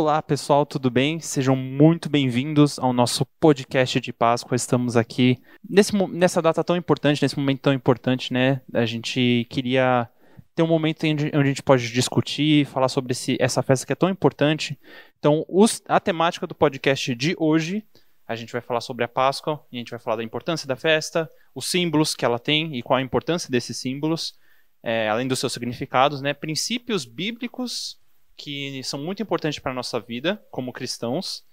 Olá pessoal, tudo bem? Sejam muito bem-vindos ao nosso podcast de Páscoa. Estamos aqui nesse, nessa data tão importante, nesse momento tão importante, né? A gente queria ter um momento onde a gente pode discutir, falar sobre esse, essa festa que é tão importante. Então, os, a temática do podcast de hoje, a gente vai falar sobre a Páscoa, a gente vai falar da importância da festa, os símbolos que ela tem e qual a importância desses símbolos, é, além dos seus significados, né? Princípios bíblicos que são muito importantes para a nossa vida como cristãos.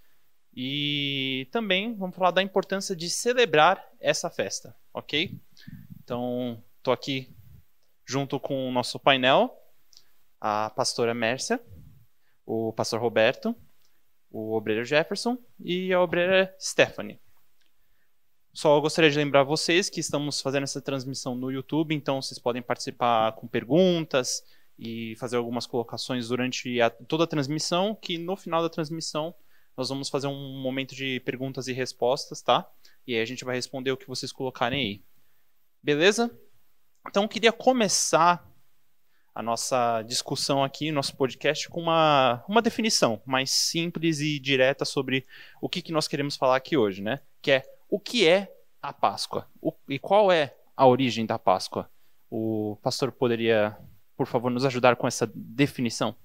E também vamos falar da importância de celebrar essa festa, ok? Então, estou aqui junto com o nosso painel, a pastora Mércia, o pastor Roberto, o obreiro Jefferson e a obreira Stephanie. Só gostaria de lembrar vocês que estamos fazendo essa transmissão no YouTube, então vocês podem participar com perguntas, e fazer algumas colocações durante a, toda a transmissão, que no final da transmissão nós vamos fazer um momento de perguntas e respostas, tá? E aí a gente vai responder o que vocês colocarem aí. Beleza? Então queria começar a nossa discussão aqui, nosso podcast, com uma, uma definição mais simples e direta sobre o que, que nós queremos falar aqui hoje, né? Que é o que é a Páscoa o, e qual é a origem da Páscoa. O pastor poderia por favor, nos ajudar com essa definição?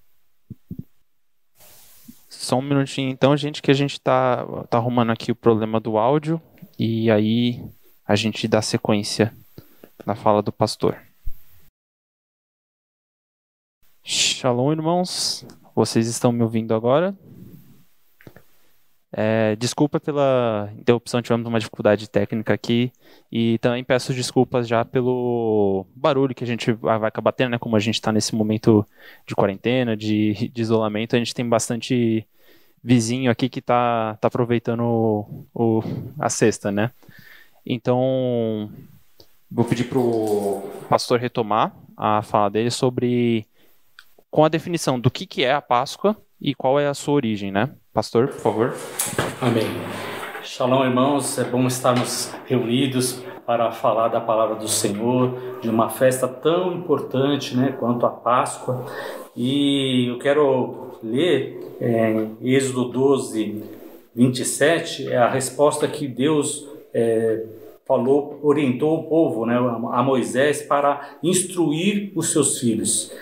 Só um minutinho então, gente, que a gente tá, tá arrumando aqui o problema do áudio e aí a gente dá sequência na fala do pastor. Shalom, irmãos. Vocês estão me ouvindo agora? É, desculpa pela interrupção, tivemos uma dificuldade técnica aqui e também peço desculpas já pelo barulho que a gente vai acabar tendo, né? Como a gente está nesse momento de quarentena, de, de, isolamento, a gente tem bastante vizinho aqui que está tá aproveitando o, o, a cesta, né? Então, vou pedir para o pastor retomar a fala dele sobre com a definição do que, que é a Páscoa e qual é a sua origem, né? Pastor, por favor. Amém. Shalom, irmãos. É bom estarmos reunidos para falar da palavra do Senhor, de uma festa tão importante né, quanto a Páscoa. E eu quero ler é, Êxodo 12, 27, é a resposta que Deus é, falou, orientou o povo, né, a Moisés, para instruir os seus filhos.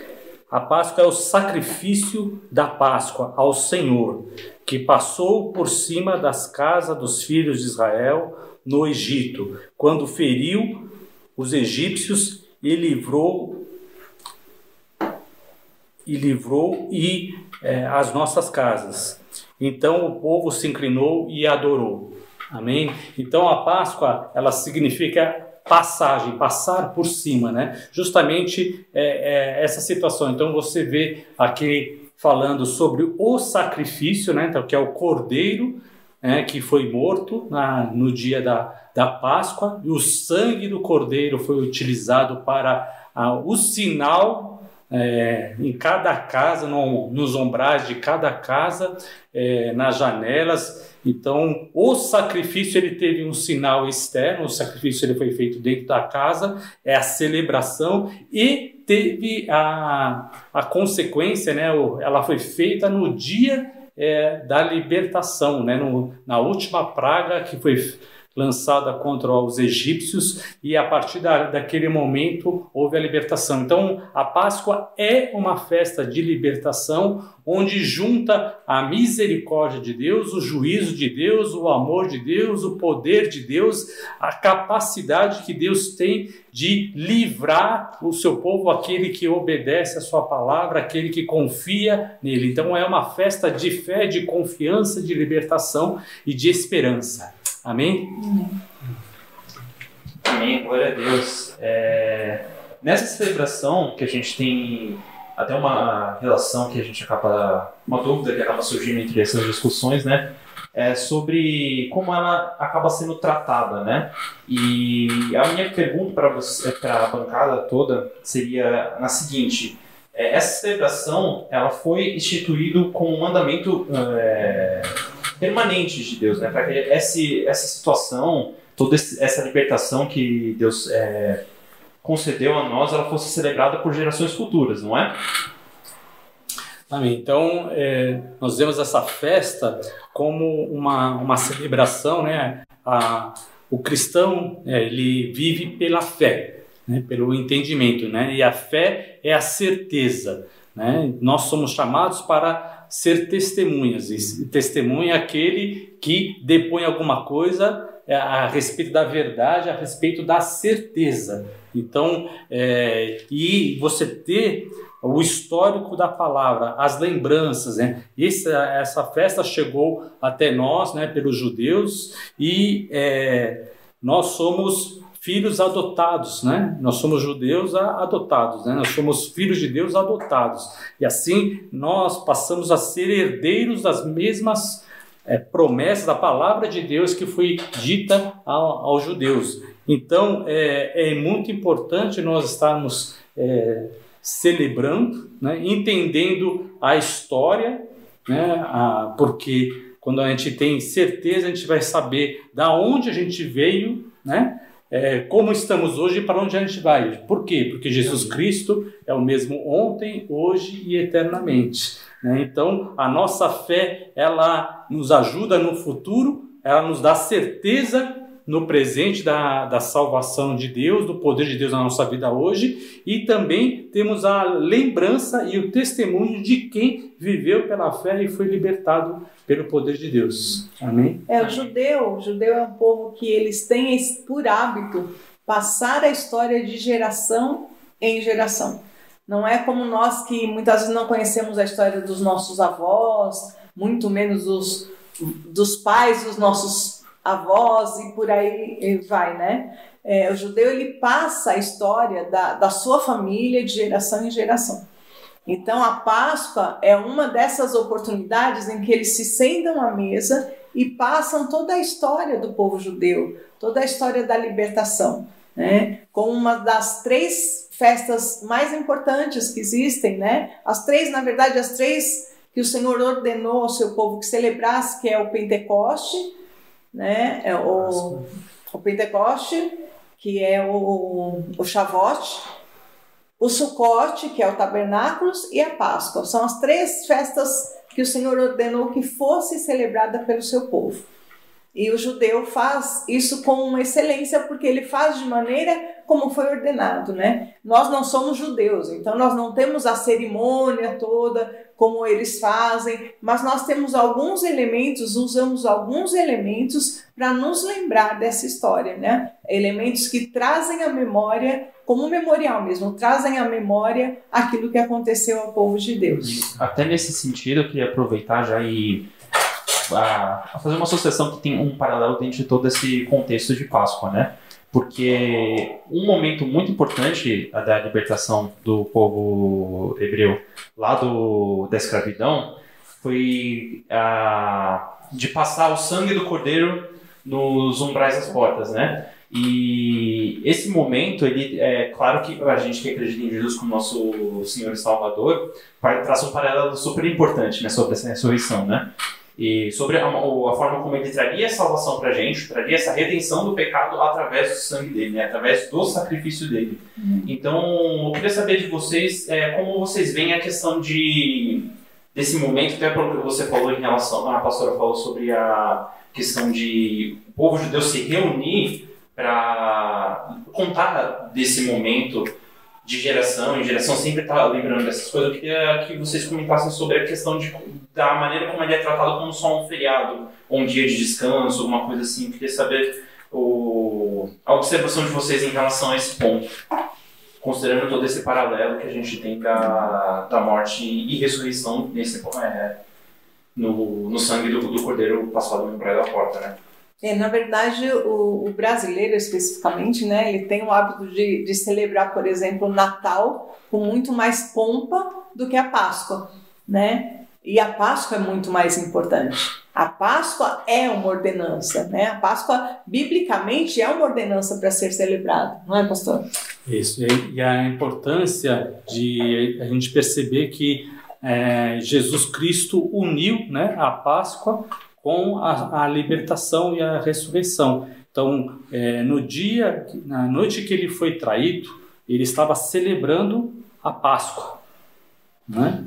A Páscoa é o sacrifício da Páscoa ao Senhor, que passou por cima das casas dos filhos de Israel no Egito, quando feriu os egípcios e livrou e livrou e é, as nossas casas. Então o povo se inclinou e adorou. Amém. Então a Páscoa ela significa passagem, passar por cima, né? Justamente é, é, essa situação. Então você vê aqui falando sobre o sacrifício, né? Então, que é o cordeiro né? que foi morto na, no dia da, da Páscoa, e o sangue do cordeiro foi utilizado para ah, o sinal é, em cada casa, no, nos ombrais de cada casa, é, nas janelas. Então, o sacrifício ele teve um sinal externo, o sacrifício ele foi feito dentro da casa, é a celebração e teve a, a consequência, né? Ela foi feita no dia é, da libertação, né? No, na última praga que foi lançada contra os egípcios e a partir da, daquele momento houve a libertação. Então a Páscoa é uma festa de libertação onde junta a misericórdia de Deus, o juízo de Deus, o amor de Deus, o poder de Deus, a capacidade que Deus tem de livrar o seu povo, aquele que obedece a sua palavra, aquele que confia nele. Então é uma festa de fé, de confiança, de libertação e de esperança. Amém? Amém, glória a Deus. É, nessa celebração que a gente tem até uma relação que a gente acaba, uma dúvida que acaba surgindo entre essas discussões, né? É sobre como ela acaba sendo tratada, né? E a minha pergunta para você, para a bancada toda, seria na seguinte: é, essa celebração ela foi instituída como um mandamento é, permanentes de Deus, né? Para que esse, essa situação, toda essa libertação que Deus é, concedeu a nós, ela fosse celebrada por gerações futuras, não é? Amém. Então, é, nós vemos essa festa como uma, uma celebração, né? A, o cristão, é, ele vive pela fé, né? pelo entendimento, né? E a fé é a certeza, né? Nós somos chamados para ser testemunhas. E testemunha é aquele que depõe alguma coisa é, a respeito da verdade, a respeito da certeza. Então, é, e você ter o histórico da palavra, as lembranças, né? Essa, essa festa chegou até nós, né, pelos judeus, e é, nós somos filhos adotados, né? Nós somos judeus adotados, né? Nós somos filhos de Deus adotados. E assim nós passamos a ser herdeiros das mesmas é, promessas da palavra de Deus que foi dita ao, aos judeus. Então é, é, muito importante nós estarmos é, celebrando, né? entendendo a história, né? A, porque quando a gente tem certeza a gente vai saber da onde a gente veio, né? É, como estamos hoje e para onde a gente vai. Por quê? Porque Jesus Cristo é o mesmo ontem, hoje e eternamente. Né? Então, a nossa fé, ela nos ajuda no futuro, ela nos dá certeza no presente da, da salvação de Deus, do poder de Deus na nossa vida hoje, e também temos a lembrança e o testemunho de quem viveu pela fé e foi libertado pelo poder de Deus. Amém? É, o judeu, o judeu é um povo que eles têm por hábito passar a história de geração em geração. Não é como nós que muitas vezes não conhecemos a história dos nossos avós, muito menos dos, dos pais dos nossos avós e por aí vai, né? É, o judeu ele passa a história da, da sua família de geração em geração. Então a Páscoa é uma dessas oportunidades em que eles se sentam à mesa e passam toda a história do povo judeu, toda a história da libertação, né? Com uma das três festas mais importantes que existem, né? As três, na verdade, as três que o Senhor ordenou ao seu povo que celebrasse, que é o Pentecoste, né? É o, o Pentecoste, que é o, o Shavuot, o Sucote, que é o Tabernáculos, e a Páscoa. São as três festas que o Senhor ordenou que fosse celebrada pelo seu povo. E o judeu faz isso com uma excelência porque ele faz de maneira como foi ordenado, né? Nós não somos judeus, então nós não temos a cerimônia toda como eles fazem, mas nós temos alguns elementos, usamos alguns elementos para nos lembrar dessa história, né? Elementos que trazem a memória como um memorial mesmo, trazem a memória aquilo que aconteceu ao povo de Deus. Até nesse sentido, eu queria aproveitar já e a, a fazer uma associação que tem um paralelo dentro de todo esse contexto de Páscoa, né? Porque um momento muito importante da libertação do povo hebreu lá do, da escravidão foi a, de passar o sangue do cordeiro nos umbrais das portas, né? E esse momento, ele é claro que a gente que acredita em Jesus como nosso Senhor e Salvador, traça um paralelo super importante né, sobre essa ressurreição, né? E sobre a, a, forma como ele traria salvação para a gente, traria essa redenção do pecado através do sangue dele, né? através do sacrifício dele. Uhum. Então, eu queria saber de vocês é, como vocês veem a questão de desse momento, até pelo que você falou em relação, a pastora falou sobre a questão de o povo judeu se reunir para contar desse momento de geração em geração sempre está lembrando dessas coisas. Eu queria que vocês comentassem sobre a questão de, da maneira como ele é tratado como só um feriado, ou um dia de descanso, alguma coisa assim. Eu queria saber o, a observação de vocês em relação a esse ponto, considerando todo esse paralelo que a gente tem da, da morte e ressurreição nesse, é, no, no sangue do, do cordeiro passado no praia da porta, né? É, na verdade, o, o, brasileiro especificamente, né, ele tem o hábito de, de celebrar, por exemplo, o Natal com muito mais pompa do que a Páscoa, né? E a Páscoa é muito mais importante. A Páscoa é uma ordenança, né? A Páscoa, biblicamente, é uma ordenança para ser celebrada, não é, pastor? Isso, e a importância de a gente perceber que é, Jesus Cristo uniu né, a Páscoa com a, a libertação e a ressurreição. Então, é, no dia, na noite que ele foi traído, ele estava celebrando a Páscoa, né?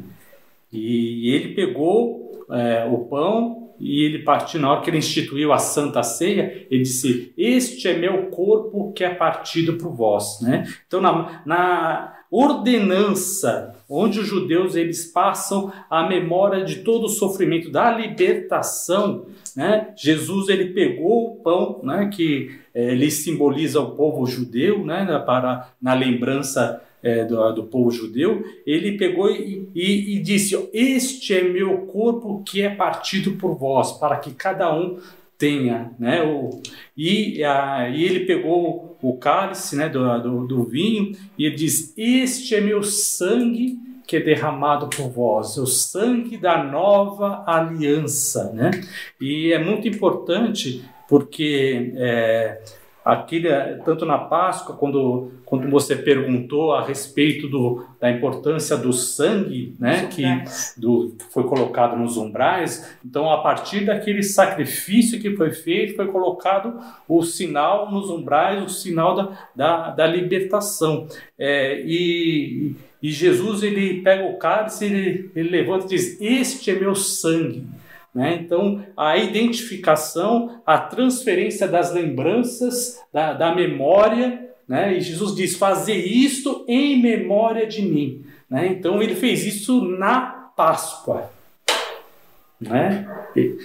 E ele pegou é, o pão e ele partiu, na hora que ele instituiu a Santa Ceia, ele disse: Este é meu corpo que é partido por vós. Né? Então, na, na ordenança, onde os judeus eles passam a memória de todo o sofrimento da libertação, né? Jesus ele pegou o pão, né? que é, ele simboliza o povo judeu, né? para na lembrança é, do, do, povo judeu, ele pegou e, e, e, disse: Este é meu corpo que é partido por vós, para que cada um tenha. Né, o, e, a, e ele pegou o cálice né, do, do, do vinho e ele diz: Este é meu sangue que é derramado por vós, o sangue da nova aliança. Né? E é muito importante porque. É, Aquilo, tanto na Páscoa, quando, quando você perguntou a respeito do, da importância do sangue, né, que do, foi colocado nos umbrais, então a partir daquele sacrifício que foi feito, foi colocado o sinal nos umbrais, o sinal da, da, da libertação. É, e, e Jesus ele pega o cálice, ele, ele levanta e diz: Este é meu sangue né? Então, a identificação, a transferência das lembranças, da, da memória, né? e Jesus diz: fazer isto em memória de mim. Né? Então, ele fez isso na Páscoa. Né?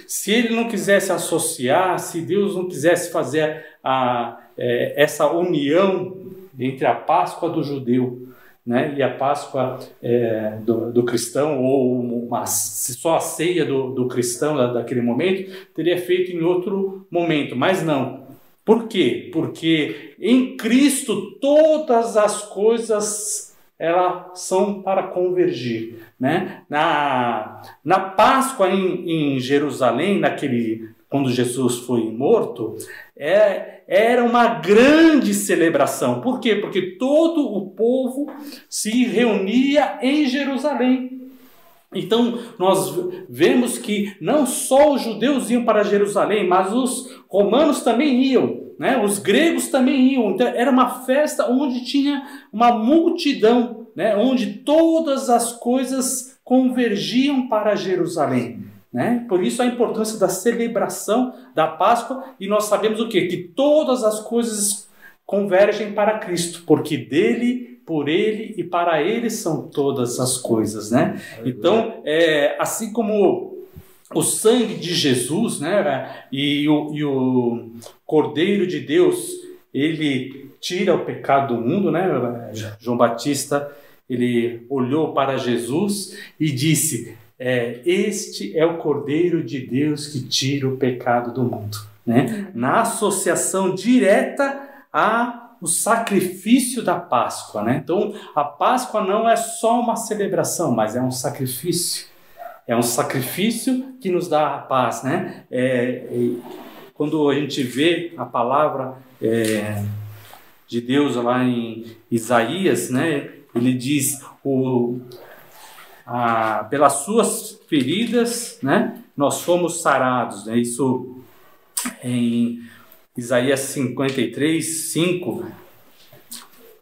Se ele não quisesse associar, se Deus não quisesse fazer a, é, essa união entre a Páscoa do judeu né? e a Páscoa é, do, do, cristão, ou uma, só a ceia do, do cristão da, daquele momento, teria feito em outro momento, mas não. Por quê? Porque em Cristo todas as coisas elas são para convergir. Né? Na, na Páscoa em, em Jerusalém, naquele quando Jesus foi morto, é, era uma grande celebração. Por quê? Porque todo o povo se reunia em Jerusalém. Então, nós vemos que não só os judeus iam para Jerusalém, mas os romanos também iam, né? os gregos também iam. Então, era uma festa onde tinha uma multidão, né? onde todas as coisas convergiam para Jerusalém. Né? Por isso a importância da celebração da Páscoa e nós sabemos o que? Que todas as coisas convergem para Cristo, porque dele, por ele e para ele são todas as coisas, né? Então, é, assim como o sangue de Jesus, né, e o, e o Cordeiro de Deus, ele tira o pecado do mundo, né? João Batista, ele olhou para Jesus e disse: é, este é o Cordeiro de Deus que tira o pecado do mundo. Né? Na associação direta a o sacrifício da Páscoa. Né? Então, a Páscoa não é só uma celebração, mas é um sacrifício. É um sacrifício que nos dá a paz. Né? É, é, quando a gente vê a palavra é, de Deus lá em Isaías, né? ele diz: o, ah, pelas suas feridas, né, nós fomos sarados. Né? Isso em Isaías 53, 5.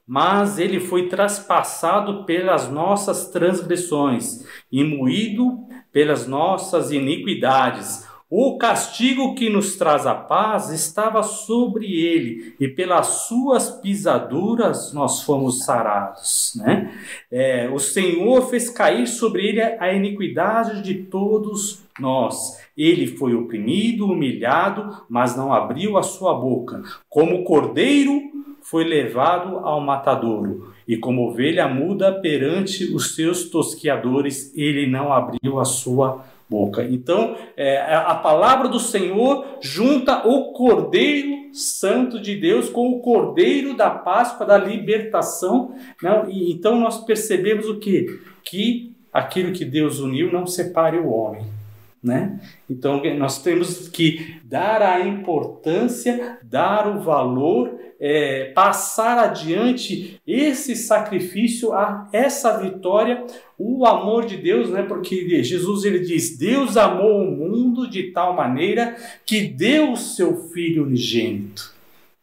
Mas ele foi traspassado pelas nossas transgressões e moído pelas nossas iniquidades. O castigo que nos traz a paz estava sobre ele, e pelas suas pisaduras nós fomos sarados. Né? É, o Senhor fez cair sobre ele a iniquidade de todos nós. Ele foi oprimido, humilhado, mas não abriu a sua boca. Como cordeiro foi levado ao matadouro, e como ovelha muda perante os seus tosquiadores, ele não abriu a sua boca boca. Então, é, a palavra do Senhor junta o Cordeiro Santo de Deus com o Cordeiro da Páscoa, da libertação. Né? E, então, nós percebemos o que? Que aquilo que Deus uniu não separe o homem. Né? Então, nós temos que dar a importância, dar o valor, é, passar adiante esse sacrifício, a essa vitória, o amor de Deus, né? porque Jesus ele diz: Deus amou o mundo de tal maneira que deu o seu Filho unigênito.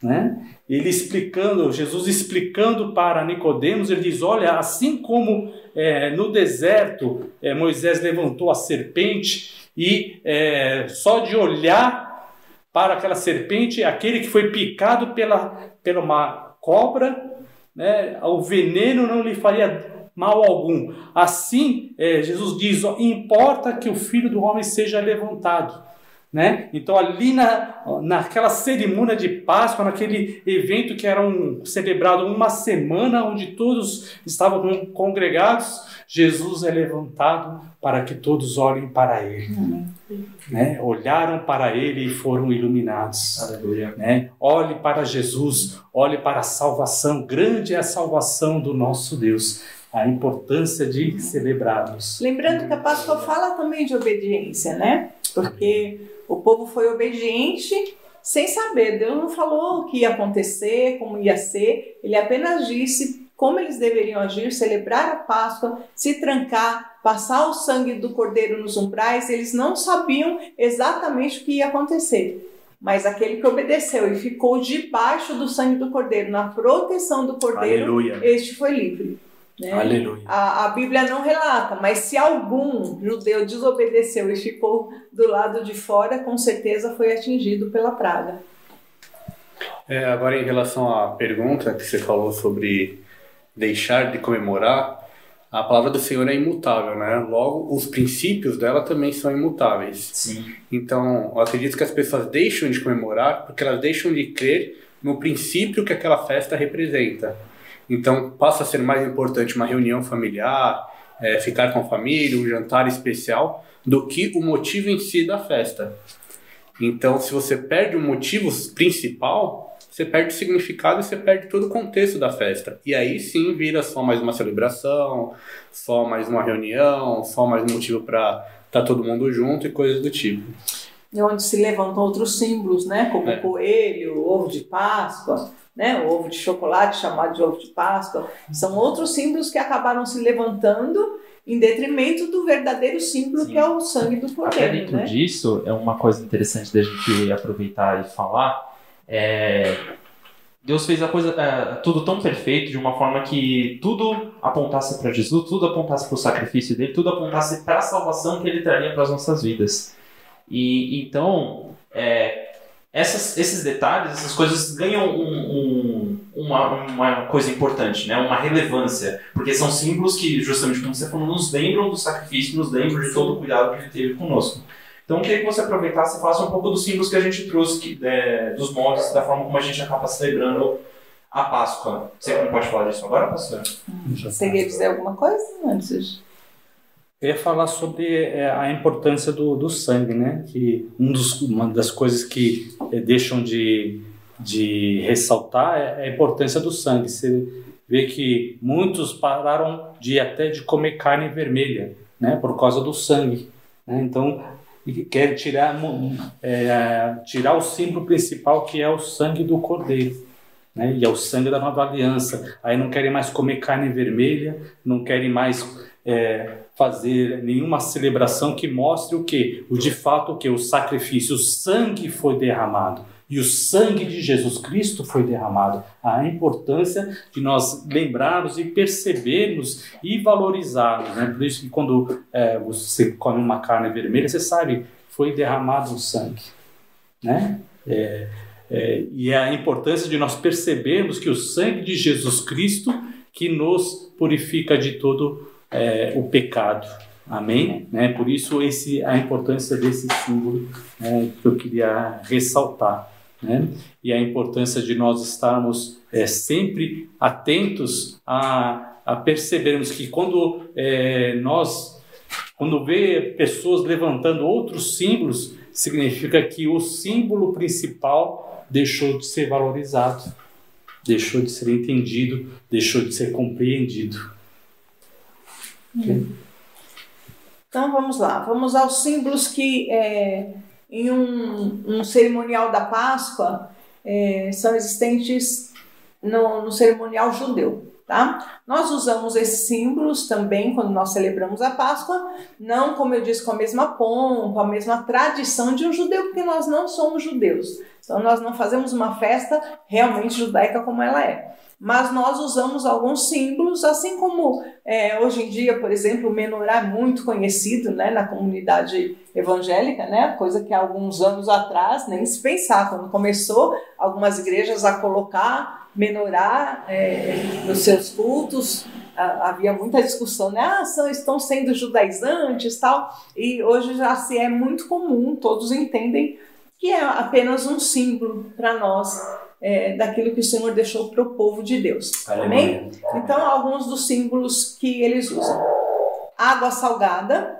Né? ele explicando, Jesus explicando para Nicodemos, ele diz: olha, assim como é, no deserto é, Moisés levantou a serpente e é, só de olhar para aquela serpente, aquele que foi picado pela, pela uma cobra, né, o veneno não lhe faria mal algum. Assim, é, Jesus diz: ó, importa que o filho do homem seja levantado. Né? Então, ali na, naquela cerimônia de Páscoa, naquele evento que era um, celebrado uma semana, onde todos estavam congregados, Jesus é levantado para que todos olhem para ele. Uhum. Né? Olharam para ele e foram iluminados. Aleluia. Né? Olhe para Jesus, olhe para a salvação. Grande é a salvação do nosso Deus a importância de celebrarmos. Lembrando que a Páscoa fala também de obediência, né? Porque o povo foi obediente sem saber. Deus não falou o que ia acontecer, como ia ser. Ele apenas disse como eles deveriam agir, celebrar a Páscoa, se trancar, passar o sangue do cordeiro nos umbrais. Eles não sabiam exatamente o que ia acontecer. Mas aquele que obedeceu e ficou debaixo do sangue do cordeiro, na proteção do cordeiro, Aleluia. este foi livre. Né? Aleluia. A, a Bíblia não relata, mas se algum judeu desobedeceu e ficou do lado de fora, com certeza foi atingido pela praga. É, agora, em relação à pergunta que você falou sobre deixar de comemorar, a palavra do Senhor é imutável, né? Logo, os princípios dela também são imutáveis. Sim. Então, eu acredito que as pessoas deixam de comemorar porque elas deixam de crer no princípio que aquela festa representa. Então passa a ser mais importante uma reunião familiar, é, ficar com a família, um jantar especial, do que o motivo em si da festa. Então, se você perde o motivo principal, você perde o significado e você perde todo o contexto da festa. E aí sim vira só mais uma celebração, só mais uma reunião, só mais um motivo para estar tá todo mundo junto e coisas do tipo. E onde se levantam outros símbolos, né? Como é. o coelho, ovo de Páscoa né? O ovo de chocolate, chamado de ovo de Páscoa, são outros símbolos que acabaram se levantando em detrimento do verdadeiro símbolo Sim. que é o sangue do cordeiro. Até dentro né? disso, é uma coisa interessante da gente aproveitar e falar. É, Deus fez a coisa é, tudo tão perfeito de uma forma que tudo apontasse para Jesus, tudo apontasse para o sacrifício dele, tudo apontasse para a salvação que ele traria para as nossas vidas. E então, é, essas, esses detalhes, essas coisas ganham um, um, uma, uma coisa importante, né? uma relevância, porque são símbolos que, justamente como você falou, nos lembram do sacrifício, nos lembram de todo o cuidado que ele teve conosco. Então, eu queria que você aproveitasse e falasse um pouco dos símbolos que a gente trouxe, que, é, dos modos, da forma como a gente acaba celebrando a Páscoa. Você não pode falar disso agora, pastor? Você quer dizer alguma coisa antes? Eu ia falar sobre é, a importância do, do sangue, né? Que um dos, uma das coisas que é, deixam de, de ressaltar é a importância do sangue. Você vê que muitos pararam de até de comer carne vermelha, né? Por causa do sangue. Né? Então quer tirar é, tirar o símbolo principal que é o sangue do cordeiro. Né? E é o sangue da nova aliança. Aí não querem mais comer carne vermelha, não querem mais é, fazer nenhuma celebração que mostre o que? O de fato o que? O sacrifício, o sangue foi derramado. E o sangue de Jesus Cristo foi derramado. A importância de nós lembrarmos e percebermos e valorizarmos. Né? Por isso que quando é, você come uma carne vermelha, você sabe, foi derramado o sangue. Né? É, é, e é a importância de nós percebermos que o sangue de Jesus Cristo que nos purifica de todo é, o pecado. Amém? Né? Por isso esse, a importância desse símbolo né, que eu queria ressaltar. Né? E a importância de nós estarmos é, sempre atentos a, a percebermos que quando é, nós, quando vê pessoas levantando outros símbolos, significa que o símbolo principal deixou de ser valorizado, deixou de ser entendido, deixou de ser compreendido. Então vamos lá, vamos aos símbolos que é, em um, um, cerimonial da Páscoa é, são existentes no, no, cerimonial judeu. Tá? Nós usamos esses símbolos também quando nós celebramos a Páscoa, não, como eu disse, com a mesma pompa, a mesma tradição de um judeu, porque nós não somos judeus. Então, nós não fazemos uma festa realmente judaica como ela é mas nós usamos alguns símbolos, assim como é, hoje em dia, por exemplo, o menorá é muito conhecido né, na comunidade evangélica, né, coisa que há alguns anos atrás nem se pensava. Quando começou algumas igrejas a colocar menorá é, nos seus cultos, havia muita discussão, né? Ah, são, estão sendo judaizantes tal. E hoje já se é muito comum, todos entendem que é apenas um símbolo para nós é, daquilo que o Senhor deixou para o povo de Deus. Amém? Então, alguns dos símbolos que eles usam. Água salgada.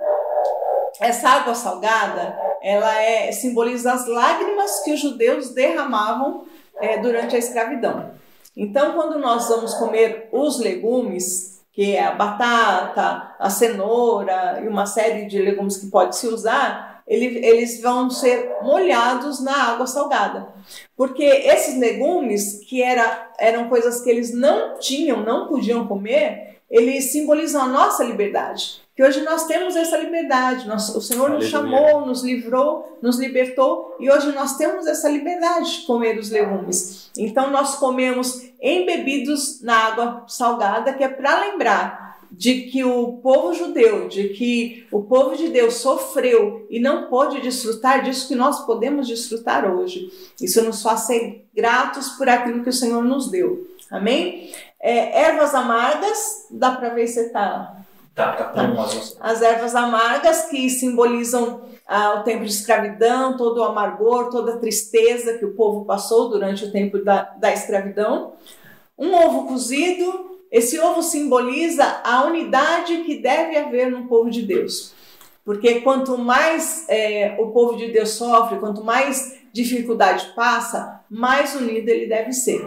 Essa água salgada, ela é, simboliza as lágrimas que os judeus derramavam é, durante a escravidão. Então, quando nós vamos comer os legumes, que é a batata, a cenoura e uma série de legumes que pode se usar, eles vão ser molhados na água salgada. Porque esses legumes, que era, eram coisas que eles não tinham, não podiam comer, eles simbolizam a nossa liberdade. Que hoje nós temos essa liberdade. Nós, o Senhor Aleluia. nos chamou, nos livrou, nos libertou e hoje nós temos essa liberdade de comer os legumes. Então nós comemos embebidos na água salgada, que é para lembrar de que o povo judeu, de que o povo de Deus sofreu e não pôde desfrutar disso que nós podemos desfrutar hoje. Isso nos faz ser gratos por aquilo que o Senhor nos deu. Amém? É, ervas amargas, dá para ver se está. Tá, tá, tá. As ervas amargas que simbolizam ah, o tempo de escravidão, todo o amargor, toda a tristeza que o povo passou durante o tempo da, da escravidão. Um ovo cozido, esse ovo simboliza a unidade que deve haver no povo de Deus. Porque quanto mais é, o povo de Deus sofre, quanto mais dificuldade passa, mais unido ele deve ser.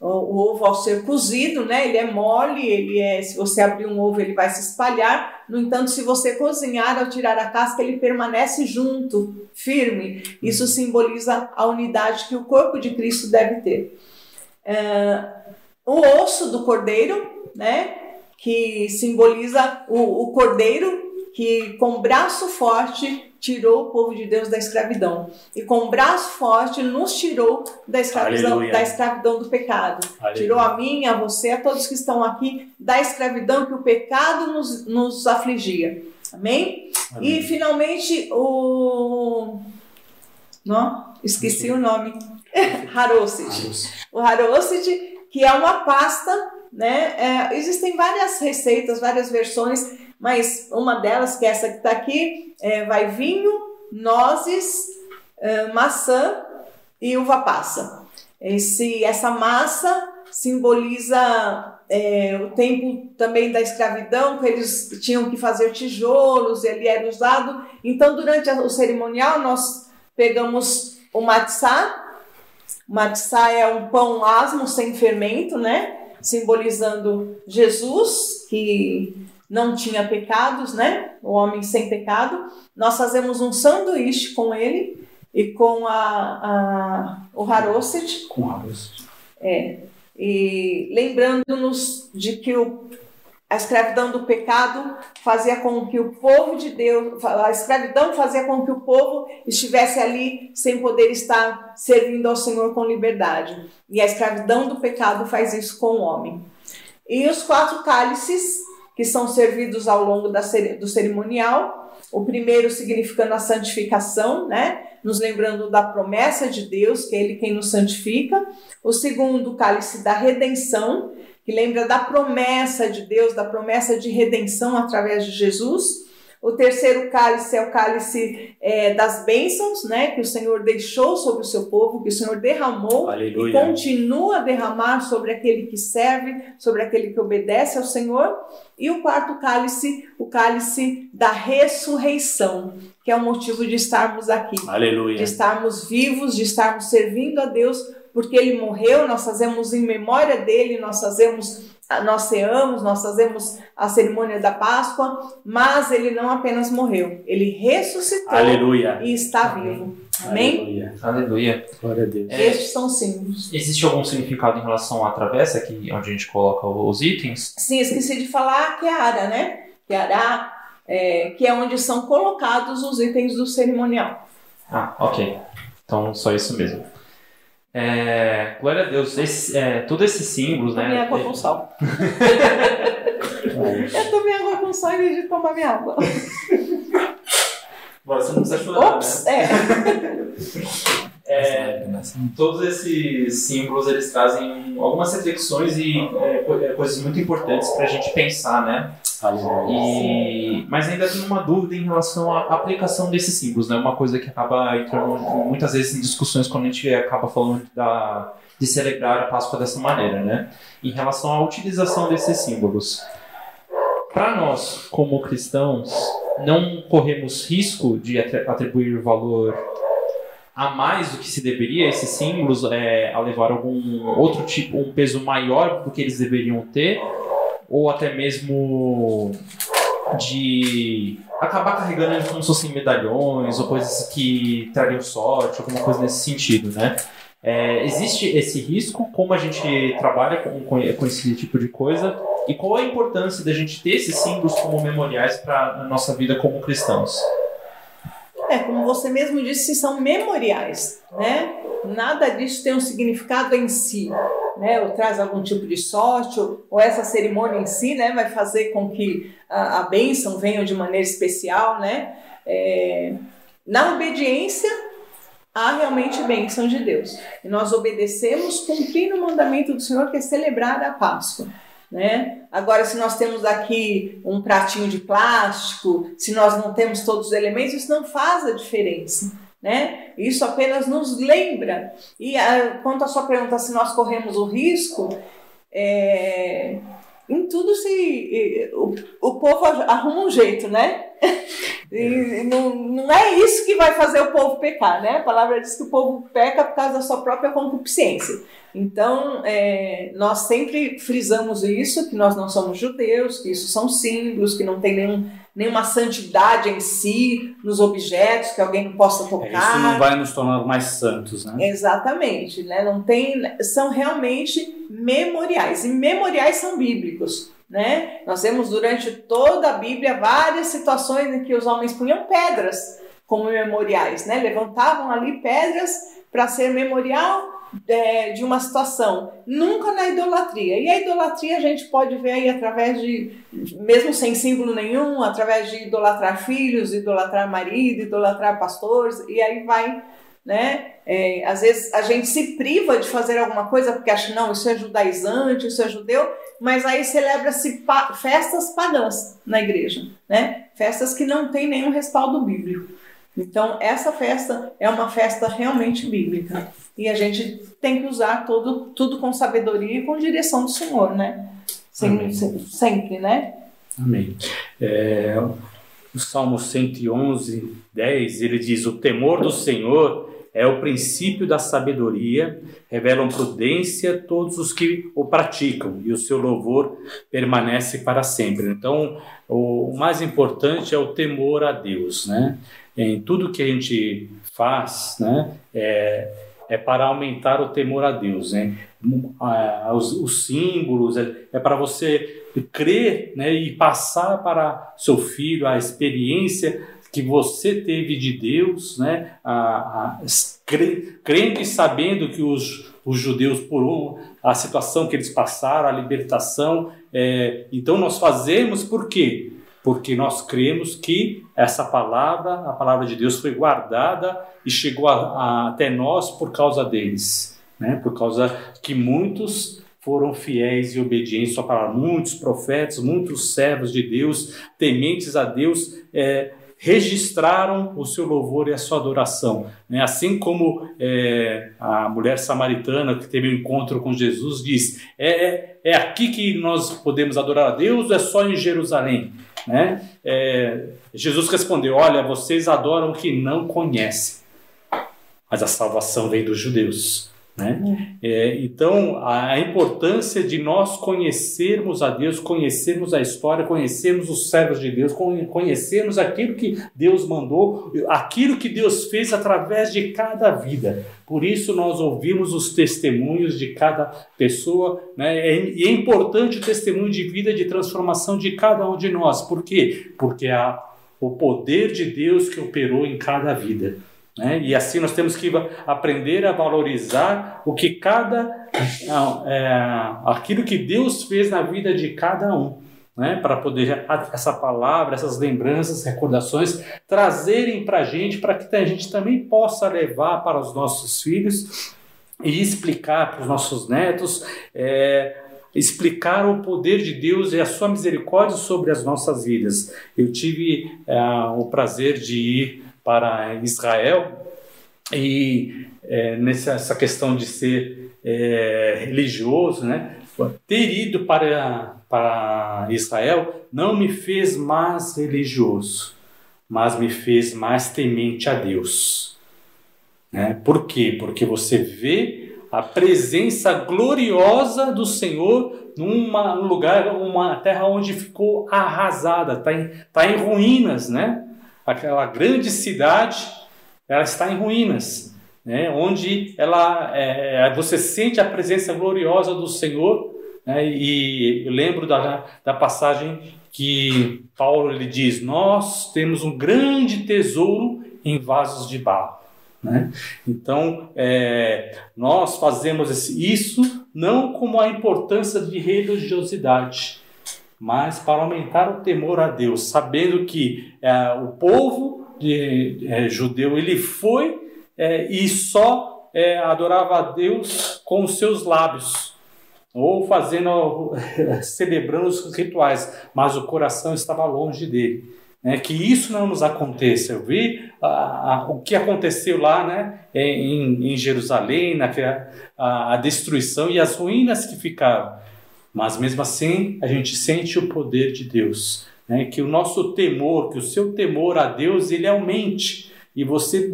O, o, ovo ao ser cozido, né, ele é mole, ele é, se você abrir um ovo ele vai se espalhar. No entanto, se você cozinhar ao tirar a casca, ele permanece junto, firme. Isso simboliza a unidade que o corpo de Cristo deve ter. É, o osso do cordeiro, né? Que simboliza o, o cordeiro que com braço forte tirou o povo de Deus da escravidão e com braço forte nos tirou da escravidão, da escravidão do pecado. Aleluia. Tirou a mim, a você, a todos que estão aqui da escravidão que o pecado nos, nos afligia. Amém? Amém? E finalmente o não, esqueci o nome. Haroset. O Haroset que é uma pasta, né? É, existem várias receitas, várias versões, mas uma delas, que é essa que está aqui, é, vai vinho, nozes, é, maçã e uva passa. Esse, essa massa simboliza é, o tempo também da escravidão, que eles tinham que fazer tijolos, ele era usado. Então, durante o cerimonial, nós pegamos o matzá, Matzá é um pão asmo sem fermento, né? Simbolizando Jesus, que não tinha pecados, né? O homem sem pecado. Nós fazemos um sanduíche com ele e com a, a o haroset. Com haroset. É. E lembrando-nos de que o a escravidão do pecado fazia com que o povo de Deus, a escravidão fazia com que o povo estivesse ali sem poder estar servindo ao Senhor com liberdade. E a escravidão do pecado faz isso com o homem. E os quatro cálices que são servidos ao longo da, do cerimonial, o primeiro significando a santificação, né? Nos lembrando da promessa de Deus, que é Ele quem nos santifica. O segundo, o cálice da redenção, que lembra da promessa de Deus, da promessa de redenção através de Jesus. O terceiro cálice é o cálice é, das bênçãos, né, que o Senhor deixou sobre o seu povo, que o Senhor derramou Aleluia. e continua a derramar sobre aquele que serve, sobre aquele que obedece ao Senhor. E o quarto cálice, o cálice da ressurreição, que é o motivo de estarmos aqui, Aleluia. de estarmos vivos, de estarmos servindo a Deus porque ele morreu, nós fazemos em memória dele, nós fazemos nós ceamos, nós fazemos a cerimônia da Páscoa, mas ele não apenas morreu, ele ressuscitou Aleluia. e está vivo. Amém? Aleluia. Aleluia. Glória a Deus. É. Estes são símbolos. Existe algum significado em relação à travessa, aqui, onde a gente coloca os itens? Sim, esqueci de falar que é Ara, né? Que é Ara, é, que é onde são colocados os itens do cerimonial. Ah, ok. Então, só isso mesmo. É, glória a Deus. Esse, é, todos esses símbolos, Tomei né? água com sal. Eu tomei água com sal vez de tomar minha água. Você não precisa chorar, Ops, é. É, todos esses símbolos eles trazem algumas reflexões e é, é, coisas muito importantes para a gente pensar, né? E, mas ainda tenho uma dúvida em relação à aplicação desses símbolos, né? Uma coisa que acaba entrando muitas vezes em discussões quando a gente acaba falando da, de celebrar a Páscoa dessa maneira, né? Em relação à utilização desses símbolos. Para nós, como cristãos, não corremos risco de atri- atribuir valor a mais do que se deveria esses símbolos é, a levar algum outro tipo, um peso maior do que eles deveriam ter, ou até mesmo de acabar carregando eles como se fossem medalhões ou coisas que trariam sorte, alguma coisa nesse sentido, né? É, existe esse risco? Como a gente trabalha com, com, esse tipo de coisa? E qual a importância da gente ter esses símbolos como memoriais para a nossa vida como cristãos? É, como você mesmo disse, são memoriais, né? Nada disso tem um significado em si, né? Ou traz algum tipo de sorte, ou, ou essa cerimônia em si, né? Vai fazer com que a, a bênção venha de maneira especial, né? É, na obediência, há realmente bênção de Deus. E nós obedecemos cumprindo o mandamento do Senhor, que é celebrar a Páscoa. Né? Agora, se nós temos aqui um pratinho de plástico, se nós não temos todos os elementos, isso não faz a diferença. Né? Isso apenas nos lembra. E ah, quanto à sua pergunta, se nós corremos o risco, é, em tudo se o, o povo arruma um jeito, né? E não, não é isso que vai fazer o povo pecar, né? A palavra diz que o povo peca por causa da sua própria concupiscência. Então, é, nós sempre frisamos isso, que nós não somos judeus, que isso são símbolos, que não tem nenhum, nenhuma santidade em si nos objetos, que alguém não possa É, tocar. isso não vai nos tornar mais santos, né? Exatamente, né? Não tem, são realmente memoriais e memoriais são bíblicos, né? Nós vemos durante toda a Bíblia várias situações em que os homens punham pedras como memoriais, né? Levantavam ali pedras para ser memorial é, de uma situação, nunca na idolatria. E a idolatria a gente pode ver aí através de, mesmo sem símbolo nenhum, através de idolatrar filhos, idolatrar marido, idolatrar pastores, e aí vai né? É, às vezes a gente se priva de fazer alguma coisa porque acha, não, isso é judaizante, isso é judeu, mas aí celebra-se pa festas pagãs na igreja, né? Festas que não têm nenhum respaldo bíblico. Então, essa festa é uma festa realmente bíblica. E a gente tem que usar todo, tudo com sabedoria e com direção do Senhor, né? Sem, se, sempre, né? Amém. É, o Salmo 111, 10, ele diz: O temor do Senhor é o princípio da sabedoria, revelam prudência todos os que o praticam, e o seu louvor permanece para sempre. Então, o mais importante é o temor a Deus, né? Em tudo que a gente faz, né? É, é para aumentar o temor a Deus, né? Os, os símbolos, é, é para você crer né, e passar para seu filho a experiência que você teve de Deus, né, a, a, crendo e sabendo que os, os judeus, por a situação que eles passaram, a libertação, é, então nós fazemos por quê? Porque nós cremos que essa palavra, a palavra de Deus, foi guardada e chegou a, a, até nós por causa deles, né, por causa que muitos foram fiéis e obedientes à palavra. Muitos profetas, muitos servos de Deus, tementes a Deus, é, registraram o seu louvor e a sua adoração. Né? Assim como é, a mulher samaritana que teve um encontro com Jesus diz: é, é, é aqui que nós podemos adorar a Deus ou é só em Jerusalém? Né? É, Jesus respondeu: Olha, vocês adoram o que não conhecem, mas a salvação vem dos judeus. Né? É, então, a importância de nós conhecermos a Deus, conhecermos a história, conhecermos os servos de Deus, conhecermos aquilo que Deus mandou, aquilo que Deus fez através de cada vida. Por isso, nós ouvimos os testemunhos de cada pessoa, né? e é importante o testemunho de vida, de transformação de cada um de nós. Por quê? Porque há o poder de Deus que operou em cada vida. Né? E assim nós temos que aprender a valorizar o que cada é, aquilo que Deus fez na vida de cada um. Né, para poder essa palavra, essas lembranças, recordações trazerem para a gente, para que a gente também possa levar para os nossos filhos e explicar para os nossos netos, é, explicar o poder de Deus e a sua misericórdia sobre as nossas vidas. Eu tive é, o prazer de ir para Israel e é, nessa questão de ser é, religioso, né? Ter ido para, para Israel não me fez mais religioso, mas me fez mais temente a Deus. Né? Por quê? Porque você vê a presença gloriosa do Senhor num lugar, uma terra onde ficou arrasada, está em, tá em ruínas, né? Aquela grande cidade, ela está em ruínas, né? onde ela, é, você sente a presença gloriosa do Senhor. Né? E eu lembro da, da passagem que Paulo ele diz: Nós temos um grande tesouro em vasos de barro. Né? Então, é, nós fazemos isso não como a importância de religiosidade, mas para aumentar o temor a Deus, sabendo que é, o povo de, é, judeu ele foi é, e só é, adorava a Deus com os seus lábios ou fazendo celebrando os rituais, mas o coração estava longe dele. Né? Que isso não nos aconteça. Eu vi o que aconteceu lá, né? Em, em Jerusalém, a, a destruição e as ruínas que ficaram. Mas mesmo assim, a gente sente o poder de Deus, né? Que o nosso temor, que o seu temor a Deus, ele aumente e você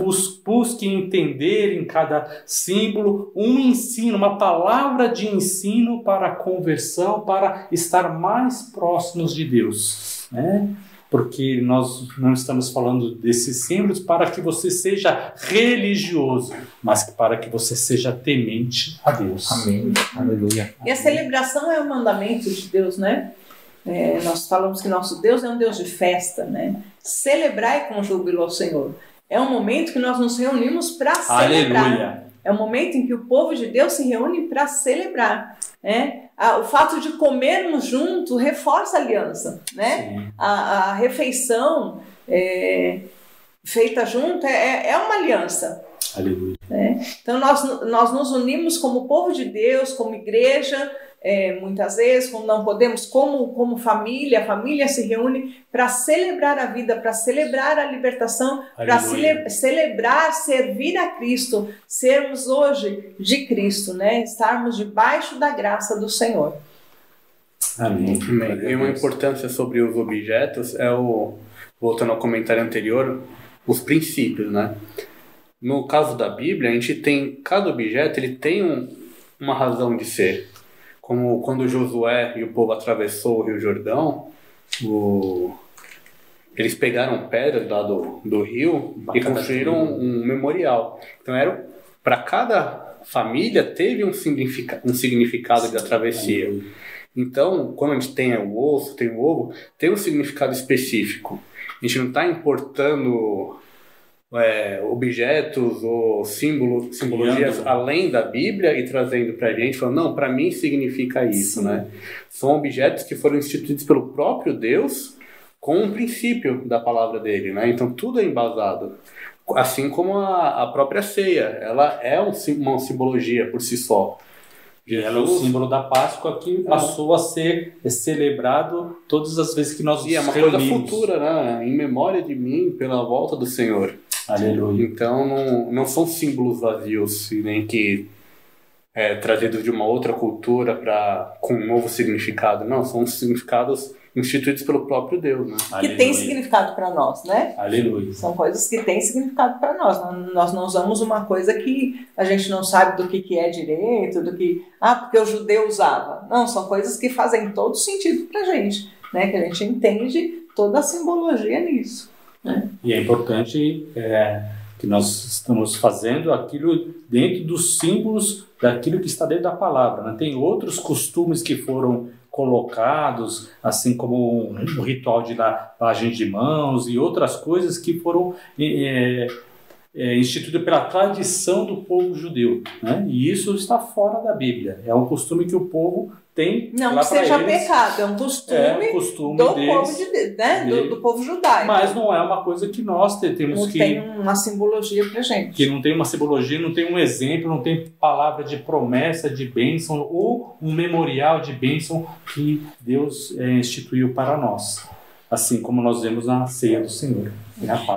busque entender em cada símbolo um ensino, uma palavra de ensino para conversão, para estar mais próximos de Deus, né? Porque nós não estamos falando desses símbolos para que você seja religioso, mas para que você seja temente a Deus. Amém. Aleluia. E a celebração é um mandamento de Deus, né? É, nós falamos que nosso Deus é um Deus de festa, né? Celebrar com júbilo ao Senhor. É um momento que nós nos reunimos para celebrar. Aleluia. É um momento em que o povo de Deus se reúne para celebrar. Né? O fato de comermos junto reforça a aliança. Né? A, a, refeição é, feita junto é, é uma aliança. Aleluia. Né? Então nós, nós nos unimos como povo de Deus, como igreja, é, muitas vezes, quando não podemos, como, como família, a família se reúne para celebrar a vida, para celebrar a libertação, para cele celebrar, servir a Cristo, sermos hoje de Cristo, né? estarmos debaixo da graça do Senhor. Amém. Amém. E uma importância sobre os objetos é o, voltando ao comentário anterior, os princípios, né? No caso da Bíblia, a gente tem cada objeto, ele tem um, uma razão de ser como quando Josué e o povo atravessou o Rio Jordão, o... eles pegaram pedras lá do, do rio e construíram um, um memorial. Então era para cada família teve um, significa, um significado da travessia. Então, quando a gente tem o osso, tem o ovo, tem um significado específico. A gente não está importando é, objetos ou símbolo, simbologias Criando. além da Bíblia e trazendo para a gente, falando, não, para mim significa isso, Sim. né? São objetos que foram instituídos pelo próprio Deus com um princípio da palavra dele, né? Então tudo é embasado. Assim como a, a própria ceia, ela é um, uma simbologia por si só. Jesus, ela é o símbolo da Páscoa que passou a ser celebrado todas as vezes que nós e é uma reunimos. coisa futura, né? Em memória de mim, pela volta do Senhor. Aleluia. Então não, não são símbolos vazios, nem que é, trazidos de uma outra cultura para com um novo significado. Não, são significados instituídos pelo próprio Deus, né? Que tem significado para nós, né? Aleluia. São coisas que têm significado para nós. Nós não usamos uma coisa que a gente não sabe do que, que é direito, do que. Ah, porque o judeu usava. Não, são coisas que fazem todo sentido para a gente, né? Que a gente entende toda a simbologia nisso. Né? E é importante é, que nós estamos fazendo aquilo dentro dos símbolos daquilo que está dentro da palavra. Né? Tem outros costumes que foram colocados, assim como o ritual de lavagem de mãos e outras coisas que foram é, é, instituídas pela tradição do povo judeu. Né? E isso está fora da Bíblia. É um costume que o povo tem não que seja eles, pecado, é um costume, é um costume do, deles, povo de, né? do, do, povo judaico. Mas não é uma coisa que nós temos não que. Não tem uma simbologia pra gente. Que não tem uma simbologia, não tem um exemplo, não tem palavra de promessa, de bênção ou um memorial de bênção que Deus é, instituiu para nós assim como nós vemos na ceia do Senhor.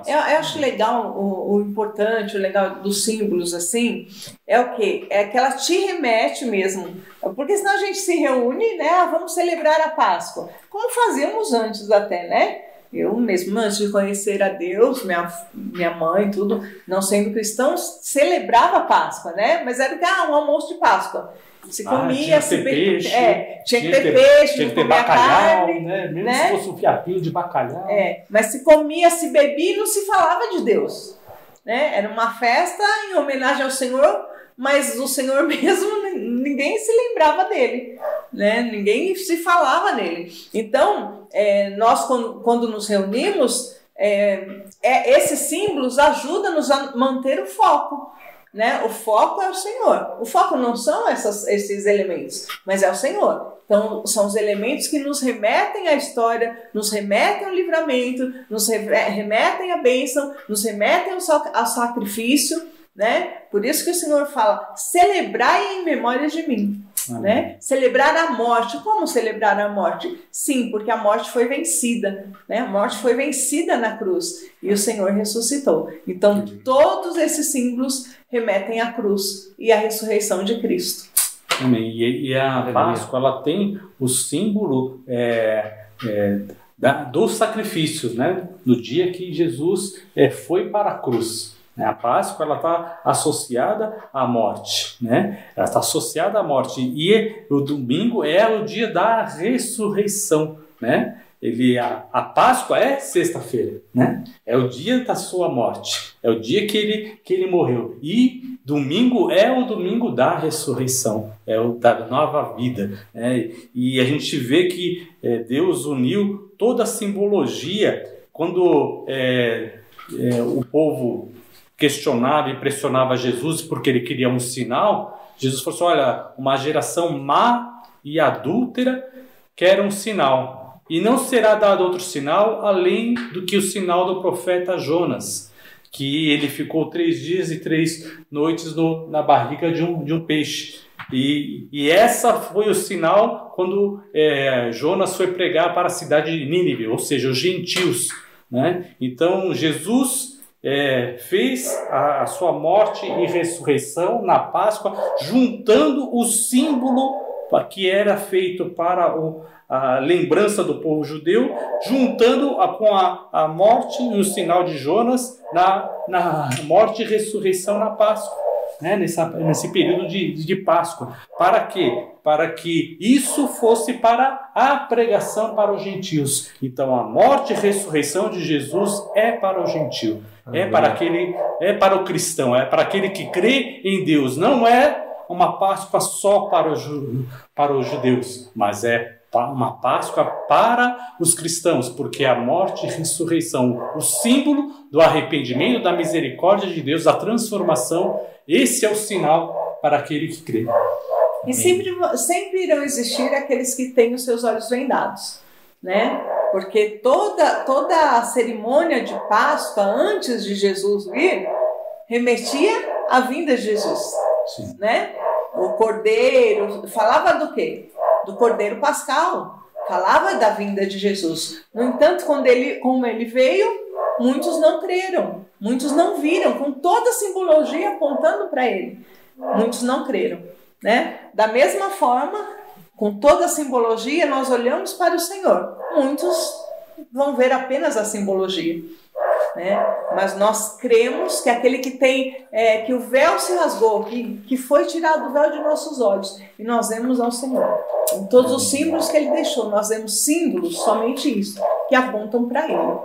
Eu, eu, acho legal, o, o, importante, o legal dos símbolos, assim, é o quê? É que ela te remete mesmo. Porque senão a gente se reúne, né? Ah, vamos celebrar a Páscoa. Como fazíamos antes até, né? Eu mesmo, antes de conhecer a Deus, minha, minha mãe, tudo, não sendo cristão, celebrava a Páscoa, né? Mas era ah, um almoço de Páscoa. Se ah, comia, se peixe, é, tinha que ter peixe, tinha que ter bacalhau, carne, né? Mesmo né? se fosse um fiapinho de bacalhau. É, mas se comia, se bebia e não se falava de Deus. Né? Era uma festa em homenagem ao Senhor, mas o Senhor mesmo ninguém se lembrava dele, né? Ninguém se falava nele. Então, é, nós quando, quando nos reunimos, é, é, esses símbolos ajudam-nos a manter o foco. Né? O foco é o Senhor. O foco não são essas, esses elementos, mas é o Senhor. Então, são os elementos que nos remetem à história, nos remetem ao livramento, nos remetem à bênção, nos remetem ao sacrifício, né? Por isso que o Senhor fala: celebrai em memória de mim. Né? Celebrar a morte. Como celebrar a morte? Sim, porque a morte foi vencida. Né? A morte foi vencida na cruz e o Senhor ressuscitou. Então, todos esses símbolos remetem à cruz e à ressurreição de Cristo. Amém. E, e a Páscoa ela tem o símbolo é, é, da, dos sacrifícios, né? No dia que Jesus é, foi para a cruz. Né? A Páscoa ela está associada à morte, né? Ela está associada à morte e o domingo é o dia da ressurreição, né? Ele a, a Páscoa é sexta-feira, né? É o dia da sua morte, é o dia que ele que ele morreu e domingo é o domingo da ressurreição, é o da nova vida, né? E a gente vê que é, Deus uniu toda a simbologia quando é, é, o povo questionava e pressionava Jesus porque ele queria um sinal, Jesus falou assim: olha, uma geração má e adúltera quer um sinal. E não será dado outro sinal além do que o sinal do profeta Jonas, que ele ficou três dias e três noites no, na barriga de um, de um peixe. E, e essa foi o sinal quando é, Jonas foi pregar para a cidade de Nínive, ou seja, os gentios. Né? Então Jesus é, fez a, a, sua morte e ressurreição na Páscoa, juntando o símbolo que era feito para o, a lembrança do povo judeu, juntando a, com a, a morte e o sinal de Jonas na, na morte e ressurreição na Páscoa. Né, nessa, nesse período de, de Páscoa. Para quê? Para que isso fosse para a pregação para os gentios. Então, a morte e ressurreição de Jesus é para o gentio é para aquele, é para o cristão, é para aquele que crê em Deus. Não é uma Páscoa só para, o, para os judeus, mas é uma Páscoa para os cristãos, porque a morte e ressurreição, o símbolo do arrependimento, da misericórdia de Deus, da transformação, esse é o sinal para aquele que crê. E sempre, sempre irão existir aqueles que têm os seus olhos vendados, né? Porque toda, toda a cerimônia de Páscoa antes de Jesus vir remetia à vinda de Jesus, Sim. né? O cordeiro falava do quê? Do cordeiro pascal, falava da vinda de Jesus. No entanto, quando ele, como ele veio, muitos não creram, muitos não viram, com toda a simbologia apontando para ele. Muitos não creram, né? Da mesma forma, com toda a simbologia, nós olhamos para o Senhor. Muitos vão ver apenas a simbologia. Né? Mas nós cremos que aquele que tem, é, que o véu se rasgou, que, que foi tirado o véu de nossos olhos, e nós vemos ao Senhor. Em todos os símbolos que ele deixou, nós vemos símbolos, somente isso, que apontam para ele.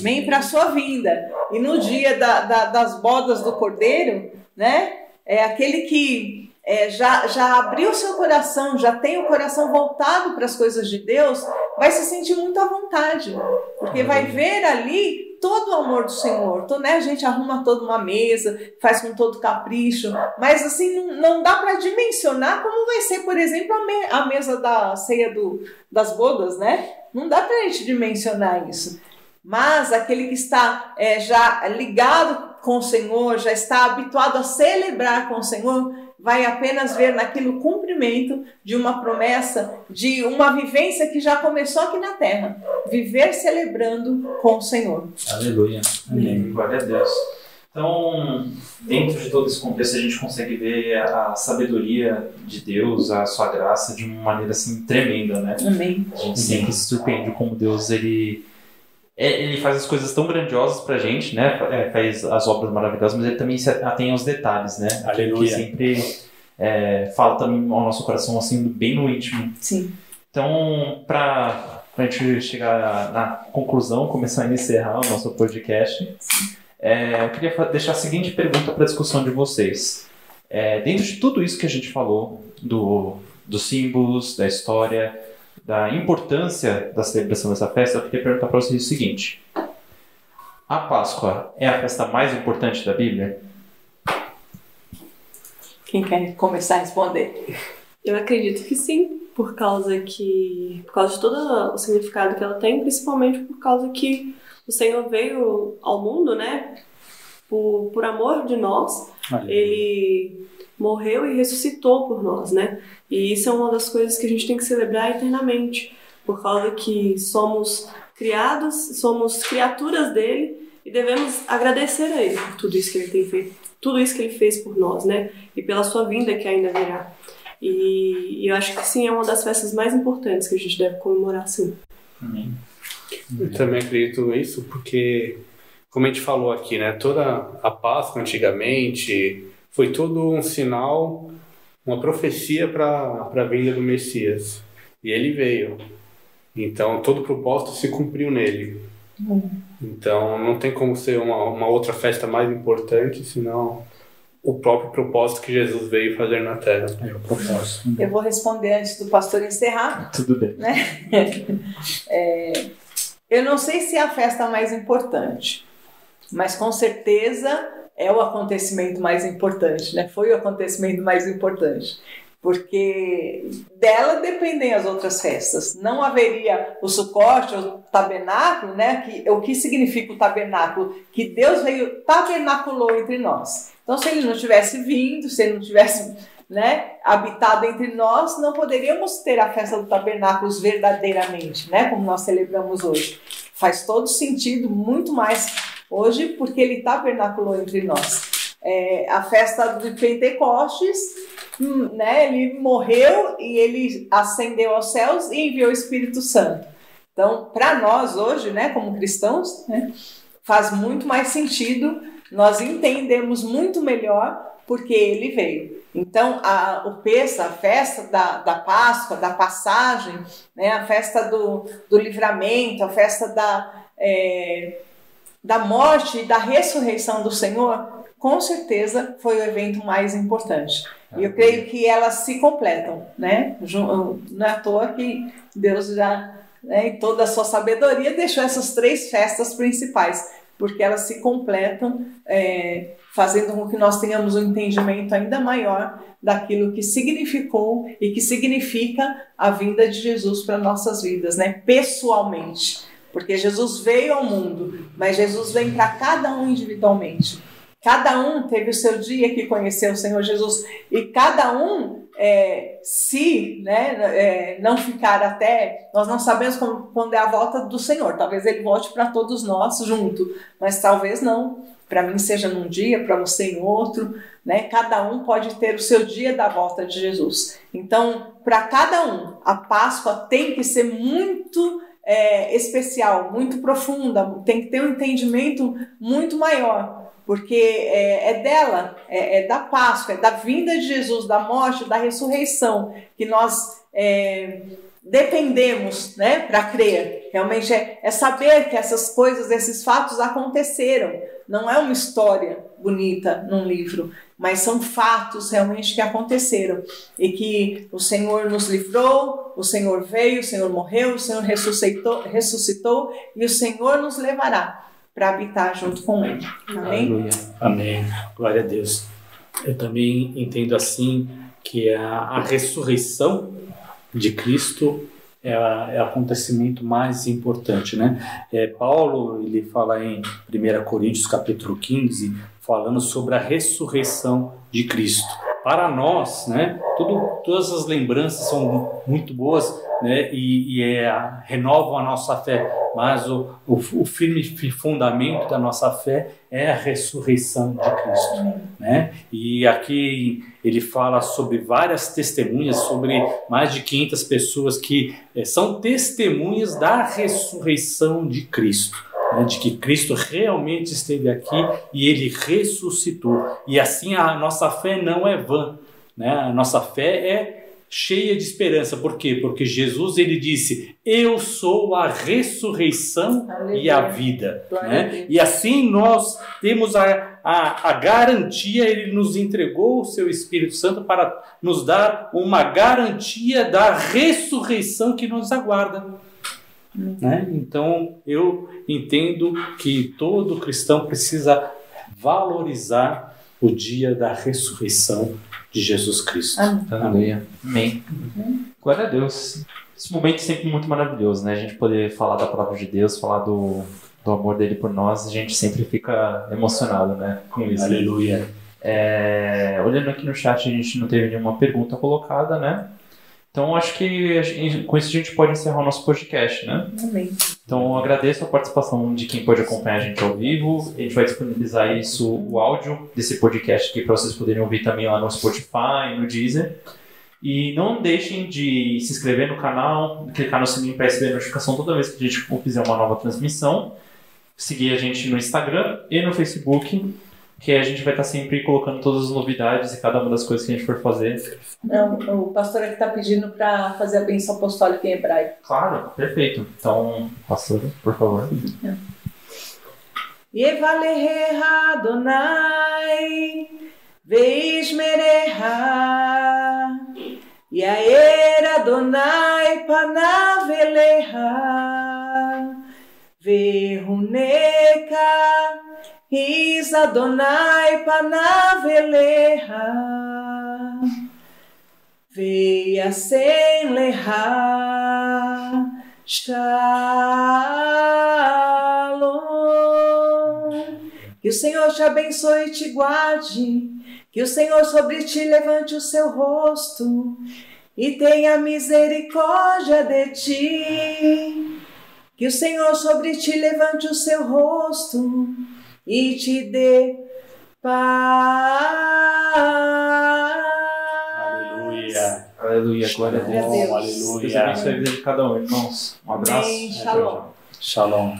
Vem para a sua vinda. E no dia da, da, das bodas do cordeiro, né? É aquele que é, já, já abriu seu coração, já tem o coração voltado para as coisas de Deus, vai se sentir muito à vontade, porque vai ver ali todo o amor do Senhor. Então, né, a gente arruma toda uma mesa, faz com todo capricho, mas assim, não, não dá para dimensionar como vai ser, por exemplo, a, me, a mesa da ceia do, das bodas, né? Não dá para a gente dimensionar isso. Mas aquele que está é, já ligado com o Senhor, já está habituado a celebrar com o Senhor, vai apenas ver naquilo cumprimento de uma promessa, de uma vivência que já começou aqui na terra. Viver celebrando com o Senhor. Aleluia. Amém. Glória a Deus. Então, dentro de todo esse contexto, a gente consegue ver a sabedoria de Deus, a sua graça, de uma maneira assim tremenda, né? Amém. A gente sempre se surpreende como Deus ele é, ele faz as coisas tão grandiosas pra gente, né? É, faz as obras maravilhosas, mas ele também se atém aos detalhes, né? Aleluia. Que sempre é, fala também ao nosso coração, assim, bem no íntimo. Sim. Então, pra, pra gente chegar na conclusão, começar a encerrar o nosso podcast, é, eu queria deixar a seguinte pergunta para discussão de vocês. É, dentro de tudo isso que a gente falou, do, dos símbolos, da história, da importância da celebração dessa festa, eu queria perguntar para vocês o seguinte: a Páscoa é a festa mais importante da Bíblia? Quem quer começar a responder? Eu acredito que sim, por causa que por causa de todo o significado que ela tem, principalmente por causa que o Senhor veio ao mundo, né? Por, por amor de nós, ele morreu e ressuscitou por nós, né? E isso é uma das coisas que a gente tem que celebrar eternamente, por causa que somos criados, somos criaturas dele e devemos agradecer a ele por tudo isso que ele tem feito, tudo isso que ele fez por nós, né? E pela sua vinda que ainda virá. E, e eu acho que sim, é uma das festas mais importantes que a gente deve comemorar, sim. Amém. Eu também acredito nisso, porque, como a gente falou aqui, né? Toda a Páscoa antigamente foi todo um sinal, uma profecia para a vinda do Messias. E ele veio. Então todo o propósito se cumpriu nele. Então não tem como ser uma, uma outra festa mais importante, senão o próprio propósito que Jesus veio fazer na Terra. É o propósito. Eu vou responder antes do pastor encerrar. Tudo bem. Né? É, eu não sei se é a festa mais importante, mas com certeza é o acontecimento mais importante, né? Foi o acontecimento mais importante. Porque dela dependem as outras festas. Não haveria o sucote, o tabernáculo, né? Que, o que significa o tabernáculo? Que Deus veio, tabernaculou entre nós. Então, se ele não tivesse vindo, se ele não tivesse né, habitado entre nós, não poderíamos ter a festa do tabernáculo verdadeiramente, né? Como nós celebramos hoje. Faz todo sentido, muito mais hoje, porque ele tabernaculou entre nós. É, a festa de Pentecostes, hum, né, ele morreu e ele ascendeu aos céus e enviou o Espírito Santo. Então, para nós hoje, né, como cristãos, né, faz muito mais sentido, nós entendemos muito melhor porque ele veio. Então, a, o Pessa, a festa da, da Páscoa, da passagem, né, a festa do, do livramento, a festa da, é, da morte e da ressurreição do Senhor, com certeza foi o evento mais importante. E eu creio que elas se completam, né? Não é à toa que Deus já, né, em toda a sua sabedoria, deixou essas três festas principais, porque elas se completam, é, fazendo com que nós tenhamos um entendimento ainda maior daquilo que significou e que significa a vinda de Jesus para nossas vidas, né? Pessoalmente. Porque Jesus veio ao mundo, mas Jesus vem para cada um individualmente. Cada um teve o seu dia que conheceu o Senhor Jesus e cada um, é, se né, é, não ficar até, nós não sabemos como, quando é a volta do Senhor. Talvez ele volte para todos nós junto, mas talvez não. Para mim seja num dia, para você em outro, né? Cada um pode ter o seu dia da volta de Jesus. Então, para cada um, a Páscoa tem que ser muito é, especial, muito profunda, tem que ter um entendimento muito maior porque é, é dela, é, é, da Páscoa, é da vinda de Jesus, da morte, da ressurreição, que nós é, dependemos né, para crer. Realmente é, é saber que essas coisas, esses fatos aconteceram. Não é uma história bonita num livro, mas são fatos realmente que aconteceram e que o Senhor nos livrou, o Senhor veio, o Senhor morreu, o Senhor ressuscitou, ressuscitou e o Senhor nos levará para habitar junto com Ele. Amém? Aleluia. Amém. Glória a Deus. Eu também entendo assim que a, a ressurreição de Cristo é, é, o acontecimento mais importante, né? É, Paulo ele fala em 1 Coríntios capítulo 15 falando sobre a ressurreição de Cristo. Para nós, né? Tudo, todas as lembranças são muito boas, né? E, e é, renovam a nossa fé mas o, o, o, firme fundamento da nossa fé é a ressurreição de Cristo. Né? E aqui ele fala sobre várias testemunhas, sobre mais de 500 pessoas que é, são testemunhas da ressurreição de Cristo. Né? De que Cristo realmente esteve aqui e ele ressuscitou. E assim a nossa fé não é vã. Né? A nossa fé é cheia de esperança. Por quê? Porque Jesus ele disse: Eu sou a ressurreição Aleluia. e a vida. Né? E assim nós temos a, a, a garantia, ele nos entregou o seu Espírito Santo para nos dar uma garantia da ressurreição que nos aguarda. Né? Então eu entendo que todo cristão precisa valorizar o dia da ressurreição de Jesus Cristo. Aleluia. Amém. Glória a Deus. Esse momento é sempre muito maravilhoso, né? A gente poder falar da palavra de Deus, falar do, do amor dele por nós, a gente sempre fica emocionado, né? Com isso. Aleluia. É, olhando aqui no chat, a gente não teve nenhuma pergunta colocada, né? Então, acho que gente, com isso a gente pode encerrar o nosso podcast, né? Amém. Então, agradeço a participação de quem pode acompanhar a gente ao vivo. A gente vai disponibilizar isso, o áudio desse podcast aqui, para vocês poderem ouvir também lá no Spotify, no Deezer. E não deixem de se inscrever no canal, clicar no sininho para receber notificação toda vez que a gente fizer uma nova transmissão. Seguir a gente no Instagram e no Facebook que a gente vai estar sempre colocando todas as novidades e cada uma das coisas que a gente for fazer. Não, o pastor aqui está pedindo para fazer a bênção apostólica em hebraico. Claro, perfeito. Então, pastor, por favor. Yevaleha Adonai Veismereha Yaer Adonai Panaveleha Veruneka Is Adonai panaveleha Veia sem leha Shalom. Que o Senhor te abençoe e te guarde. Que o Senhor sobre ti levante o seu rosto E tenha misericórdia de ti. Que o Senhor sobre ti levante o seu rosto e te dê paz. Aleluia. Aleluia. Glória a Deus. Deus. Aleluia. Deus abençoe a vida de cada um, irmãos. Um abraço. Bem, shalom. Shalom.